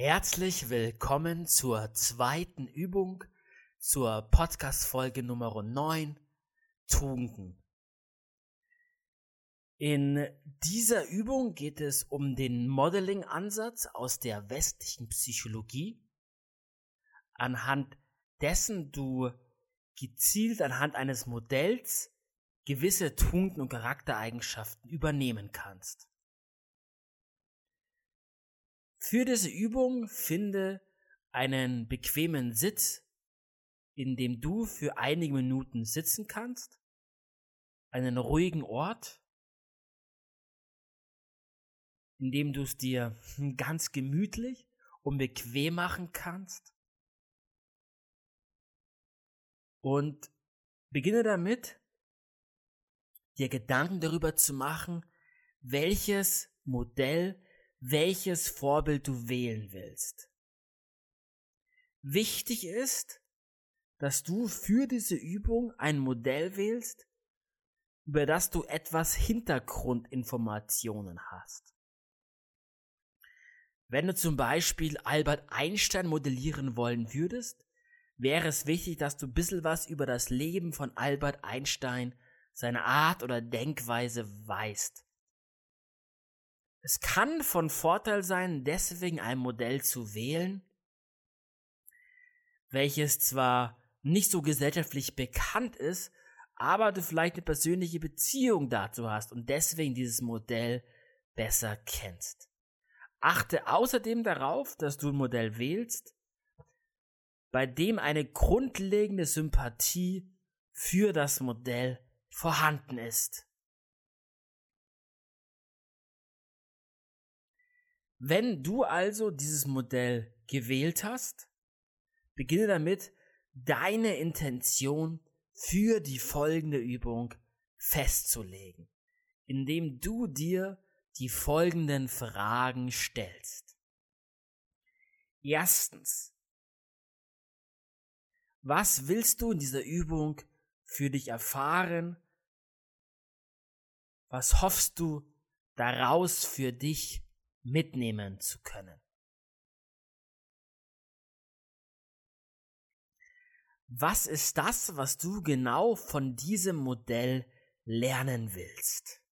Herzlich willkommen zur zweiten Übung, zur Podcast-Folge Nummer 9, Tugenden. In dieser Übung geht es um den Modeling-Ansatz aus der westlichen Psychologie, anhand dessen du gezielt anhand eines Modells gewisse Tugenden und Charaktereigenschaften übernehmen kannst. Für diese Übung finde einen bequemen Sitz, in dem du für einige Minuten sitzen kannst, einen ruhigen Ort, in dem du es dir ganz gemütlich und bequem machen kannst. Und beginne damit, dir Gedanken darüber zu machen, welches Modell, welches Vorbild du wählen willst. Wichtig ist, dass du für diese Übung ein Modell wählst, über das du etwas Hintergrundinformationen hast. Wenn du zum Beispiel Albert Einstein modellieren wollen würdest, wäre es wichtig, dass du ein bisschen was über das Leben von Albert Einstein, seine Art oder Denkweise weißt. Es kann von Vorteil sein, deswegen ein Modell zu wählen, welches zwar nicht so gesellschaftlich bekannt ist, aber du vielleicht eine persönliche Beziehung dazu hast und deswegen dieses Modell besser kennst. Achte außerdem darauf, dass du ein Modell wählst, bei dem eine grundlegende Sympathie für das Modell vorhanden ist. Wenn du also dieses Modell gewählt hast, beginne damit, deine Intention für die folgende Übung festzulegen, indem du dir die folgenden Fragen stellst. Erstens, was willst du in dieser Übung für dich erfahren? Was hoffst du daraus für dich mitnehmen zu können? Was ist das, was du genau von diesem Modell lernen willst?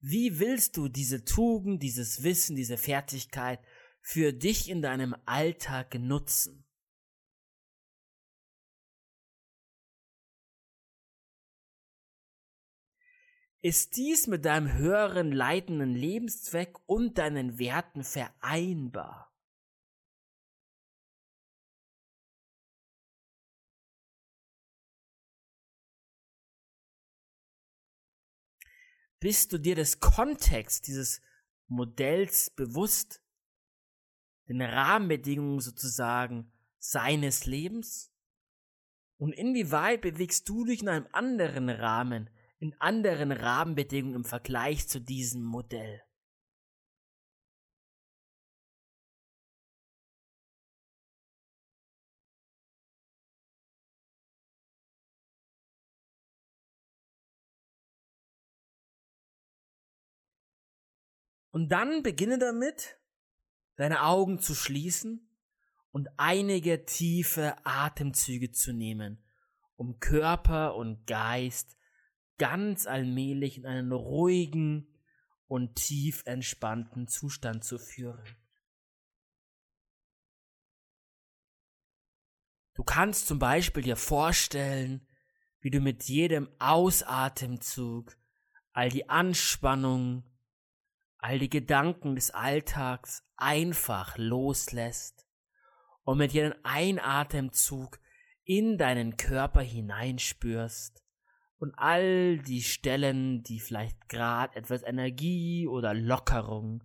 Wie willst du diese Tugend, dieses Wissen, diese Fertigkeit für dich in deinem Alltag nutzen? Ist dies mit deinem höheren leitenden Lebenszweck und deinen Werten vereinbar? Bist du dir des Kontext dieses Modells bewusst, den Rahmenbedingungen sozusagen seines Lebens? Und inwieweit bewegst du dich in einem anderen Rahmen, in anderen Rahmenbedingungen im Vergleich zu diesem Modell? Und dann beginne damit, deine Augen zu schließen und einige tiefe Atemzüge zu nehmen, um Körper und Geist ganz allmählich in einen ruhigen und tief entspannten Zustand zu führen. Du kannst zum Beispiel dir vorstellen, wie du mit jedem Ausatemzug all die Anspannung, all die Gedanken des Alltags einfach loslässt und mit jedem Einatemzug in deinen Körper hineinspürst und all die Stellen, die vielleicht gerade etwas Energie oder Lockerung,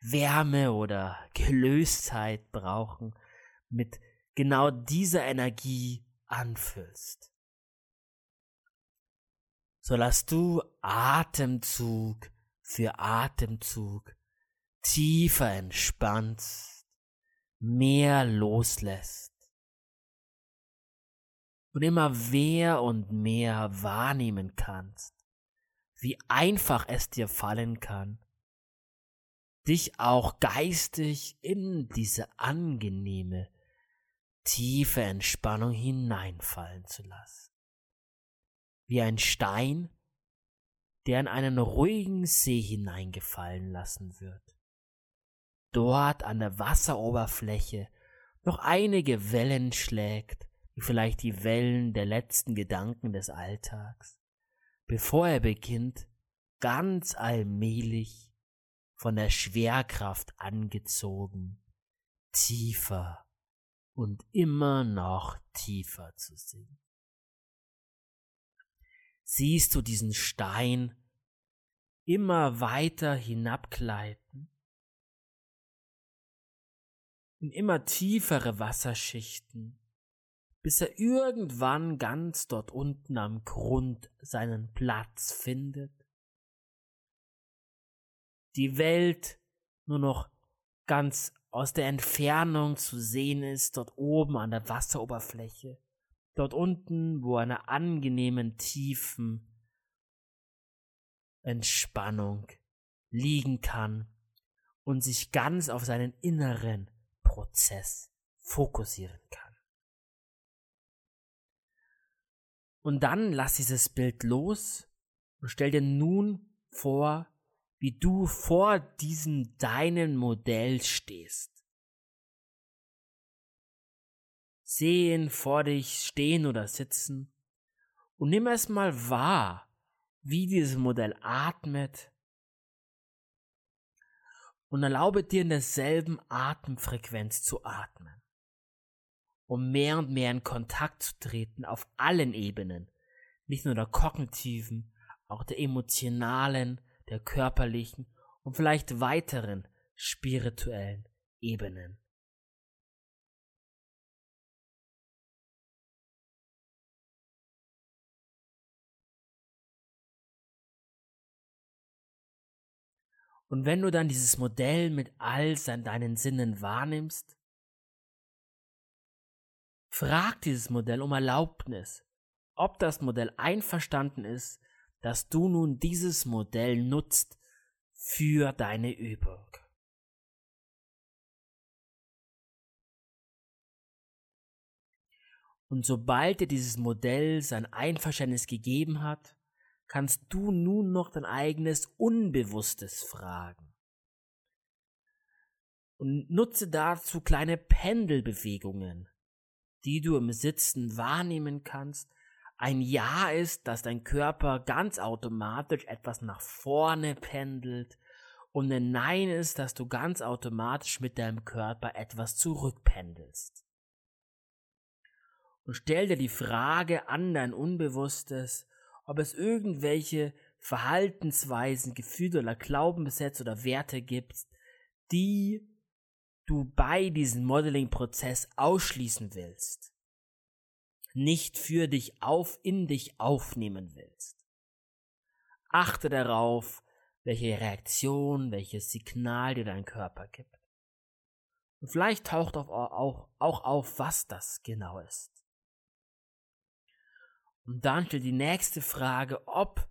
Wärme oder Gelöstheit brauchen, mit genau dieser Energie anfüllst. So lass du Atemzug für Atemzug tiefer entspannst, mehr loslässt und immer mehr und mehr wahrnehmen kannst, wie einfach es dir fallen kann, dich auch geistig in diese angenehme, tiefe Entspannung hineinfallen zu lassen. Wie ein Stein, der in einen ruhigen See hineingefallen lassen wird. Dort an der Wasseroberfläche noch einige Wellen schlägt, wie vielleicht die Wellen der letzten Gedanken des Alltags, bevor er beginnt, ganz allmählich von der Schwerkraft angezogen, tiefer und immer noch tiefer zu sinken. Siehst du diesen Stein immer weiter hinabgleiten, in immer tiefere Wasserschichten, bis er irgendwann ganz dort unten am Grund seinen Platz findet. Die Welt nur noch ganz aus der Entfernung zu sehen ist, dort oben an der Wasseroberfläche, dort unten, wo einer angenehmen tiefen Entspannung liegen kann und sich ganz auf seinen inneren Prozess fokussieren kann. Und dann lass dieses Bild los und stell dir nun vor, wie du vor diesem deinen Modell stehst. Sehen vor dich stehen oder sitzen. Und nimm es mal wahr, wie dieses Modell atmet. Und erlaube dir in derselben Atemfrequenz zu atmen um mehr und mehr in Kontakt zu treten auf allen Ebenen, nicht nur der kognitiven, auch der emotionalen, der körperlichen und vielleicht weiteren spirituellen Ebenen. Und wenn du dann dieses Modell mit all deinen Sinnen wahrnimmst, Frag dieses Modell um Erlaubnis, ob das Modell einverstanden ist, dass du nun dieses Modell nutzt für deine Übung. Und sobald dir dieses Modell sein Einverständnis gegeben hat, kannst du nun noch dein eigenes Unbewusstes fragen. Und nutze dazu kleine Pendelbewegungen, die du im Sitzen wahrnehmen kannst. Ein Ja ist, dass dein Körper ganz automatisch etwas nach vorne pendelt. Und ein Nein ist, dass du ganz automatisch mit deinem Körper etwas zurückpendelst. Und stell dir die Frage an dein Unbewusstes, ob es irgendwelche Verhaltensweisen, Gefühle oder Glaubenssätze oder Werte gibt, die du bei diesem Modeling-Prozess ausschließen willst, nicht für dich auf, in dich aufnehmen willst. Achte darauf, welche Reaktion, welches Signal dir dein Körper gibt. Und vielleicht taucht auch, auch, auch auf, was das genau ist. Und dann stellt die nächste Frage, ob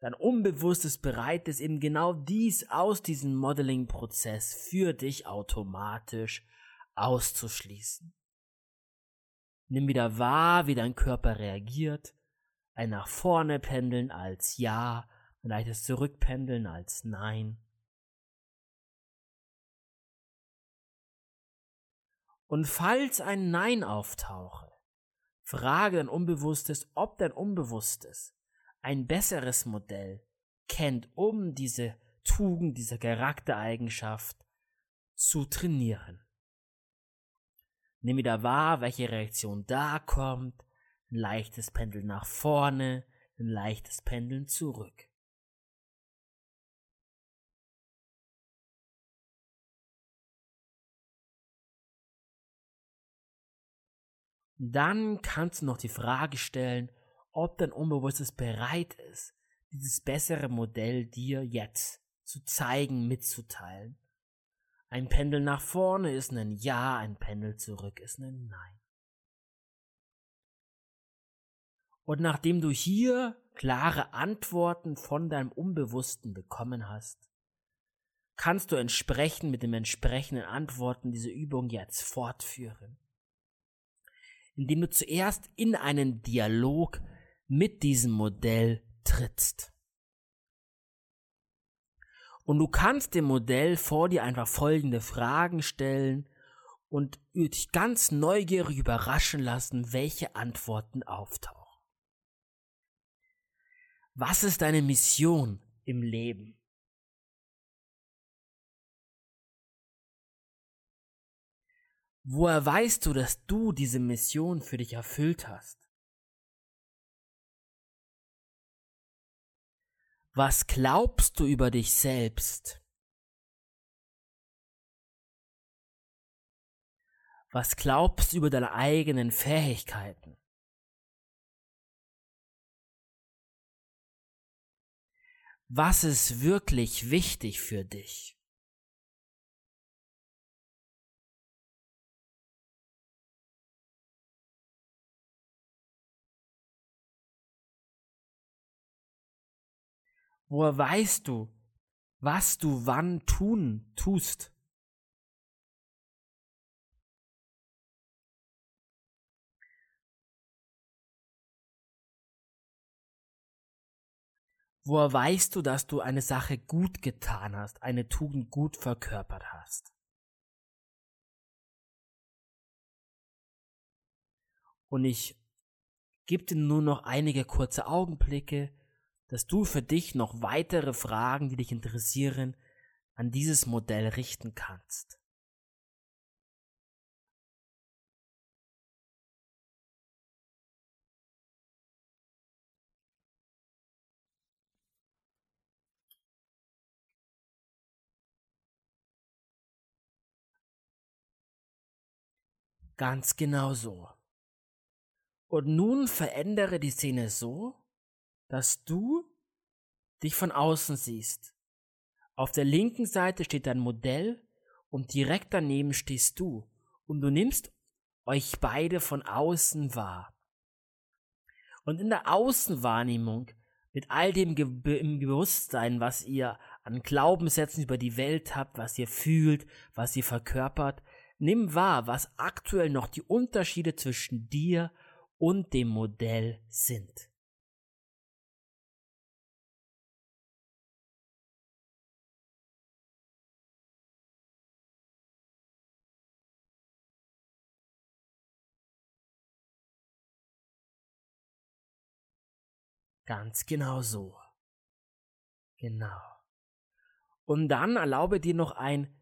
dein Unbewusstes bereit ist, eben genau dies aus diesem Modeling-Prozess für dich automatisch auszuschließen. Nimm wieder wahr, wie dein Körper reagiert. Ein nach vorne pendeln als Ja, ein leichtes Zurückpendeln als Nein. Und falls ein Nein auftauche, frage dein Unbewusstes, ob dein Unbewusstes ein besseres Modell kennt, um diese Tugend, diese Charaktereigenschaft zu trainieren. Nimm wieder wahr, welche Reaktion da kommt, ein leichtes Pendeln nach vorne, ein leichtes Pendeln zurück. Dann kannst du noch die Frage stellen, ob dein Unbewusstes bereit ist, dieses bessere Modell dir jetzt zu zeigen, mitzuteilen. Ein Pendel nach vorne ist ein Ja, ein Pendel zurück ist ein Nein. Und nachdem du hier klare Antworten von deinem Unbewussten bekommen hast, kannst du entsprechend mit den entsprechenden Antworten diese Übung jetzt fortführen. Indem du zuerst in einen Dialog mit diesem Modell trittst. Und du kannst dem Modell vor dir einfach folgende Fragen stellen und dich ganz neugierig überraschen lassen, welche Antworten auftauchen. Was ist deine Mission im Leben? Woher weißt du, dass du diese Mission für dich erfüllt hast? Was glaubst du über dich selbst? Was glaubst du über deine eigenen Fähigkeiten? Was ist wirklich wichtig für dich? Woher weißt du, was du wann tun tust? Woher weißt du, dass du eine Sache gut getan hast, eine Tugend gut verkörpert hast? Und ich gebe dir nur noch einige kurze Augenblicke, dass du für dich noch weitere Fragen, die dich interessieren, an dieses Modell richten kannst. Ganz genau so. Und nun verändere die Szene so, dass du dich von außen siehst. Auf der linken Seite steht dein Modell und direkt daneben stehst du und du nimmst euch beide von außen wahr. Und in der Außenwahrnehmung, mit all dem Ge im Bewusstsein, was ihr an Glaubenssätzen über die Welt habt, was ihr fühlt, was ihr verkörpert, Nimm wahr, was aktuell noch die Unterschiede zwischen dir und dem Modell sind. Ganz genau so. Genau. Und dann erlaube dir noch ein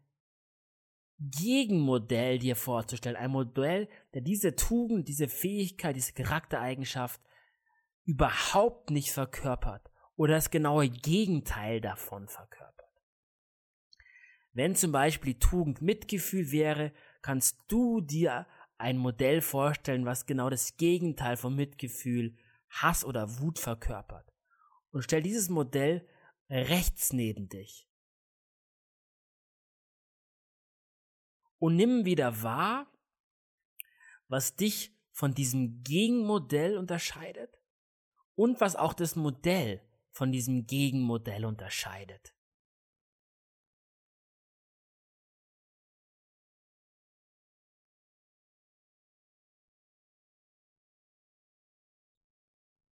Gegenmodell dir vorzustellen. Ein Modell, der diese Tugend, diese Fähigkeit, diese Charaktereigenschaft überhaupt nicht verkörpert oder das genaue Gegenteil davon verkörpert. Wenn zum Beispiel die Tugend Mitgefühl wäre, kannst du dir ein Modell vorstellen, was genau das Gegenteil von Mitgefühl, Hass oder Wut verkörpert. Und stell dieses Modell rechts neben dich. und nimm wieder wahr, was dich von diesem Gegenmodell unterscheidet und was auch das Modell von diesem Gegenmodell unterscheidet.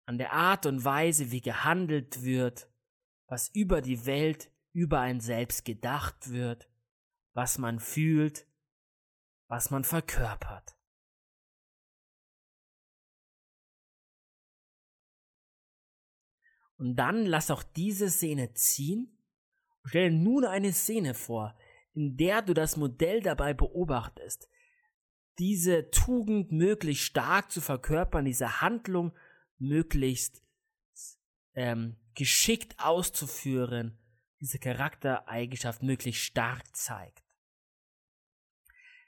An der Art und Weise, wie gehandelt wird, was über die Welt, über ein Selbst gedacht wird, was man fühlt, was man verkörpert. Und dann lass auch diese Szene ziehen und stell nun eine Szene vor, in der du das Modell dabei beobachtest, diese Tugend möglichst stark zu verkörpern, diese Handlung möglichst ähm, geschickt auszuführen, diese Charaktereigenschaft möglichst stark zeigt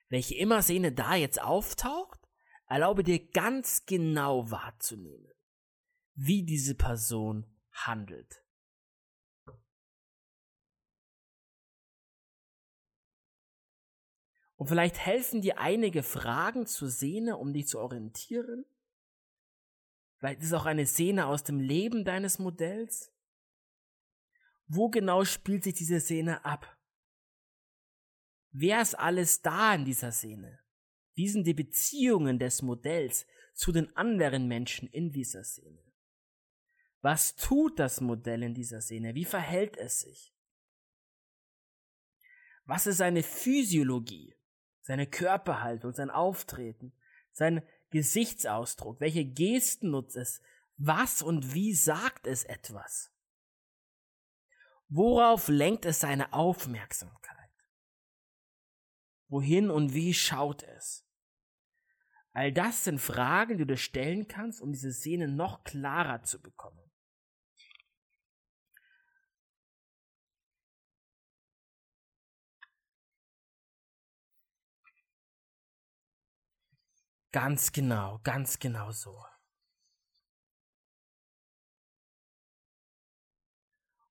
welche immer Szene da jetzt auftaucht, erlaube dir ganz genau wahrzunehmen, wie diese Person handelt. Und vielleicht helfen dir einige Fragen zur Szene, um dich zu orientieren. Vielleicht ist es auch eine Szene aus dem Leben deines Modells. Wo genau spielt sich diese Szene ab? Wer ist alles da in dieser Szene? Wie sind die Beziehungen des Modells zu den anderen Menschen in dieser Szene? Was tut das Modell in dieser Szene? Wie verhält es sich? Was ist seine Physiologie, seine Körperhaltung, sein Auftreten, sein Gesichtsausdruck? Welche Gesten nutzt es? Was und wie sagt es etwas? Worauf lenkt es seine Aufmerksamkeit? Wohin und wie schaut es? All das sind Fragen, die du stellen kannst, um diese Szene noch klarer zu bekommen. Ganz genau, ganz genau so.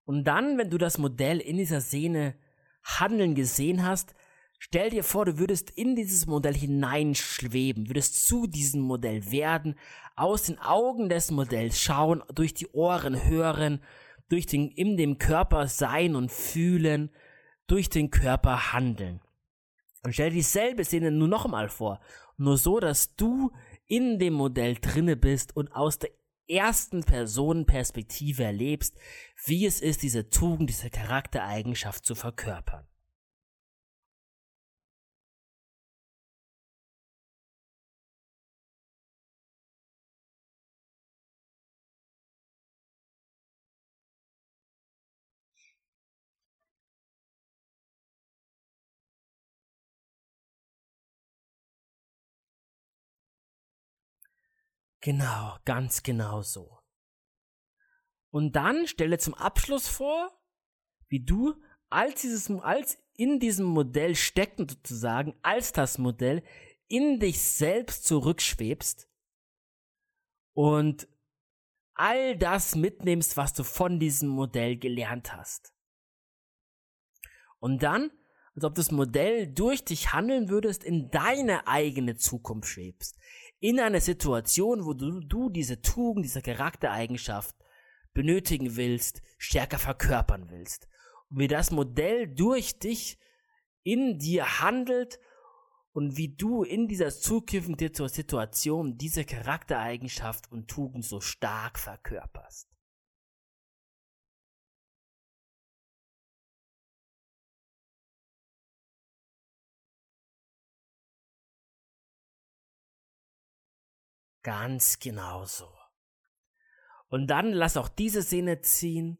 Und dann, wenn du das Modell in dieser Szene handeln gesehen hast, stell dir vor, du würdest in dieses Modell hineinschweben, würdest zu diesem Modell werden, aus den Augen des Modells schauen, durch die Ohren hören, durch den, in dem Körper sein und fühlen, durch den Körper handeln. Und stell dir dieselbe Szene nur noch mal vor. Nur so, dass du in dem Modell drinne bist und aus der ersten Personenperspektive erlebst, wie es ist, diese Tugend, diese Charaktereigenschaft zu verkörpern. Genau, ganz genau so. Und dann stelle zum Abschluss vor, wie du als dieses, als in diesem Modell steckend sozusagen, als das Modell in dich selbst zurückschwebst und all das mitnimmst, was du von diesem Modell gelernt hast. Und dann, als ob das Modell durch dich handeln würdest, in deine eigene Zukunft schwebst, in einer Situation, wo du, du diese Tugend, diese Charaktereigenschaft benötigen willst, stärker verkörpern willst. Und wie das Modell durch dich in dir handelt und wie du in dieser zukünftigen Situation diese Charaktereigenschaft und Tugend so stark verkörperst. Ganz genau so. Und dann lass auch diese Szene ziehen.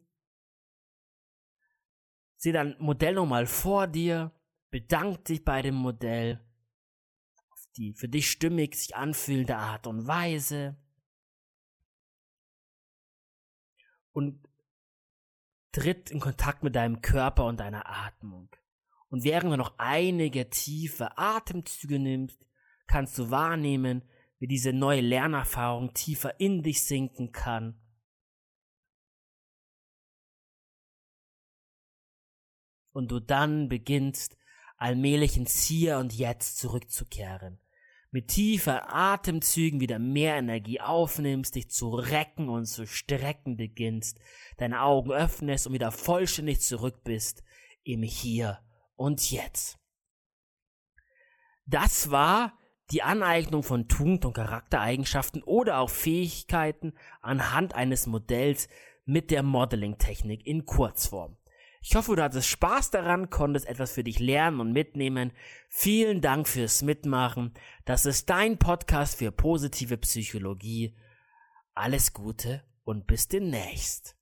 Sieh dein Modell nochmal vor dir, bedank dich bei dem Modell auf die für dich stimmig sich anfühlende Art und Weise und tritt in Kontakt mit deinem Körper und deiner Atmung. Und während du noch einige tiefe Atemzüge nimmst, kannst du wahrnehmen, wie diese neue Lernerfahrung tiefer in dich sinken kann. Und du dann beginnst, allmählich ins Hier und Jetzt zurückzukehren. Mit tiefer Atemzügen wieder mehr Energie aufnimmst, dich zu recken und zu strecken beginnst, deine Augen öffnest und wieder vollständig zurück bist im Hier und Jetzt. Das war die Aneignung von Tugend- und Charaktereigenschaften oder auch Fähigkeiten anhand eines Modells mit der Modeling-Technik in Kurzform. Ich hoffe, du hattest Spaß daran, konntest etwas für dich lernen und mitnehmen. Vielen Dank fürs Mitmachen. Das ist dein Podcast für positive Psychologie. Alles Gute und bis demnächst.